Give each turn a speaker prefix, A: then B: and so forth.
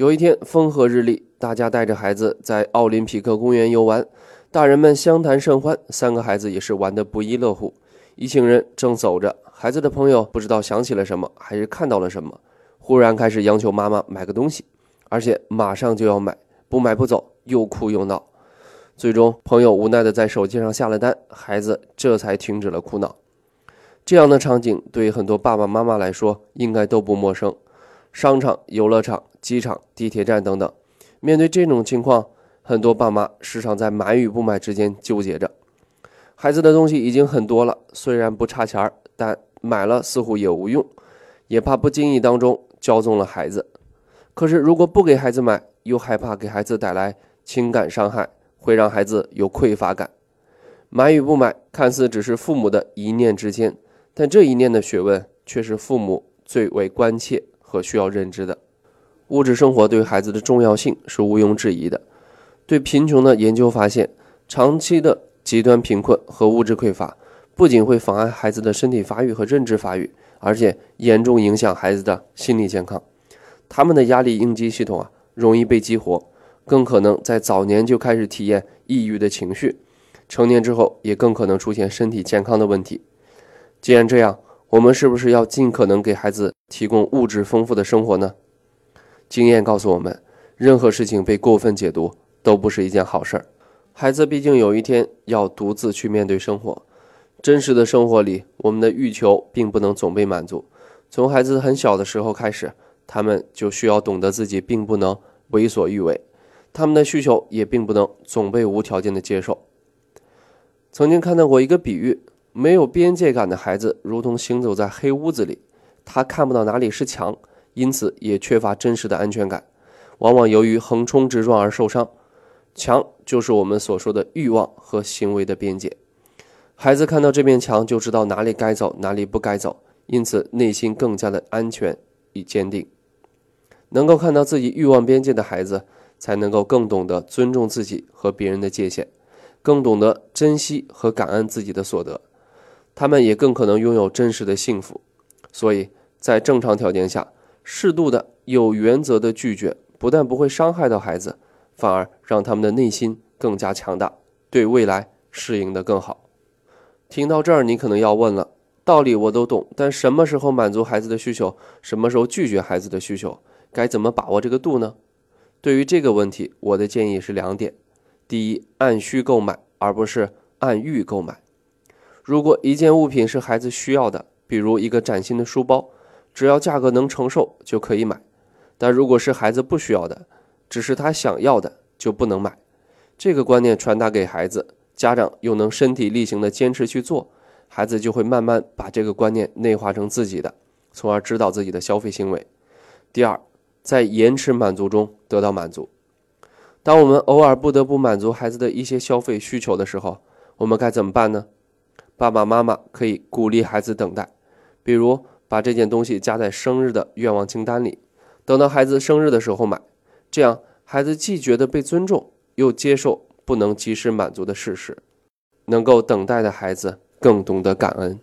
A: 有一天风和日丽，大家带着孩子在奥林匹克公园游玩，大人们相谈甚欢，三个孩子也是玩得不亦乐乎。一行人正走着，孩子的朋友不知道想起了什么，还是看到了什么，忽然开始央求妈妈买个东西，而且马上就要买，不买不走，又哭又闹。最终，朋友无奈的在手机上下了单，孩子这才停止了哭闹。这样的场景对于很多爸爸妈妈来说应该都不陌生。商场、游乐场、机场、地铁站等等，面对这种情况，很多爸妈时常在买与不买之间纠结着。孩子的东西已经很多了，虽然不差钱儿，但买了似乎也无用，也怕不经意当中骄纵了孩子。可是如果不给孩子买，又害怕给孩子带来情感伤害，会让孩子有匮乏感。买与不买，看似只是父母的一念之间，但这一念的学问却是父母最为关切。和需要认知的物质生活对孩子的重要性是毋庸置疑的。对贫穷的研究发现，长期的极端贫困和物质匮乏不仅会妨碍孩子的身体发育和认知发育，而且严重影响孩子的心理健康。他们的压力应激系统啊容易被激活，更可能在早年就开始体验抑郁的情绪，成年之后也更可能出现身体健康的问题。既然这样，我们是不是要尽可能给孩子提供物质丰富的生活呢？经验告诉我们，任何事情被过分解读都不是一件好事儿。孩子毕竟有一天要独自去面对生活，真实的生活里，我们的欲求并不能总被满足。从孩子很小的时候开始，他们就需要懂得自己并不能为所欲为，他们的需求也并不能总被无条件的接受。曾经看到过一个比喻。没有边界感的孩子，如同行走在黑屋子里，他看不到哪里是墙，因此也缺乏真实的安全感，往往由于横冲直撞而受伤。墙就是我们所说的欲望和行为的边界。孩子看到这面墙，就知道哪里该走，哪里不该走，因此内心更加的安全与坚定。能够看到自己欲望边界的孩子，才能够更懂得尊重自己和别人的界限，更懂得珍惜和感恩自己的所得。他们也更可能拥有真实的幸福，所以在正常条件下，适度的、有原则的拒绝，不但不会伤害到孩子，反而让他们的内心更加强大，对未来适应的更好。听到这儿，你可能要问了：道理我都懂，但什么时候满足孩子的需求，什么时候拒绝孩子的需求，该怎么把握这个度呢？对于这个问题，我的建议是两点：第一，按需购买，而不是按欲购买。如果一件物品是孩子需要的，比如一个崭新的书包，只要价格能承受就可以买；但如果是孩子不需要的，只是他想要的，就不能买。这个观念传达给孩子，家长又能身体力行的坚持去做，孩子就会慢慢把这个观念内化成自己的，从而指导自己的消费行为。第二，在延迟满足中得到满足。当我们偶尔不得不满足孩子的一些消费需求的时候，我们该怎么办呢？爸爸妈妈可以鼓励孩子等待，比如把这件东西加在生日的愿望清单里，等到孩子生日的时候买。这样，孩子既觉得被尊重，又接受不能及时满足的事实。能够等待的孩子更懂得感恩。